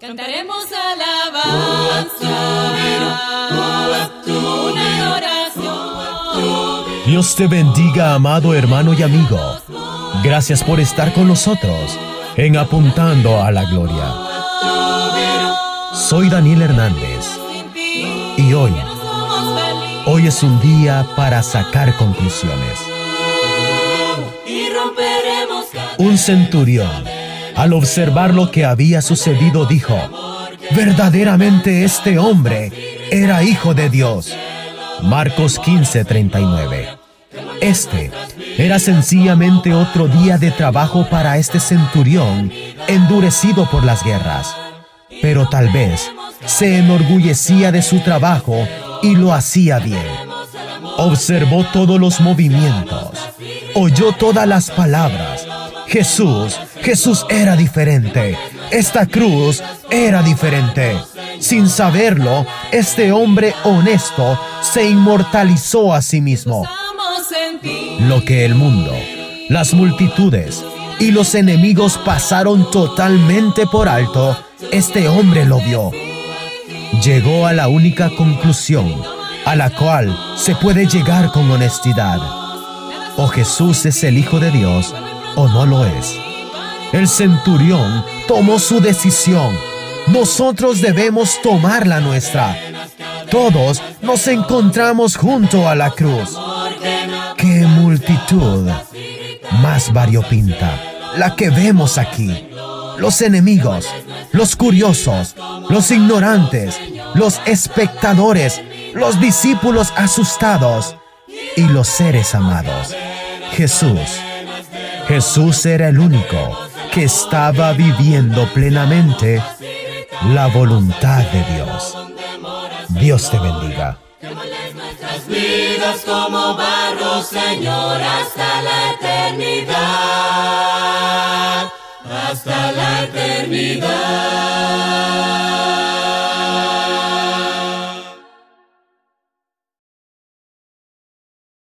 Cantaremos. Dios te bendiga, amado hermano y amigo. Gracias por estar con nosotros en Apuntando a la Gloria. Soy Daniel Hernández y hoy hoy es un día para sacar conclusiones. Un centurión, al observar lo que había sucedido, dijo, verdaderamente este hombre era hijo de Dios. Marcos 15:39. Este era sencillamente otro día de trabajo para este centurión endurecido por las guerras. Pero tal vez se enorgullecía de su trabajo y lo hacía bien. Observó todos los movimientos, oyó todas las palabras. Jesús, Jesús era diferente. Esta cruz era diferente. Sin saberlo, este hombre honesto se inmortalizó a sí mismo. Lo que el mundo, las multitudes y los enemigos pasaron totalmente por alto, este hombre lo vio. Llegó a la única conclusión a la cual se puede llegar con honestidad. O Jesús es el Hijo de Dios o no lo es. El centurión tomó su decisión. Nosotros debemos tomar la nuestra. Todos nos encontramos junto a la cruz. ¡Qué multitud! Más variopinta, la que vemos aquí. Los enemigos, los curiosos, los ignorantes, los espectadores, los discípulos asustados y los seres amados. Jesús. Jesús era el único que estaba viviendo plenamente la voluntad de Dios. Dios te bendiga. vidas como barro, Señor, hasta la eternidad. Hasta la eternidad.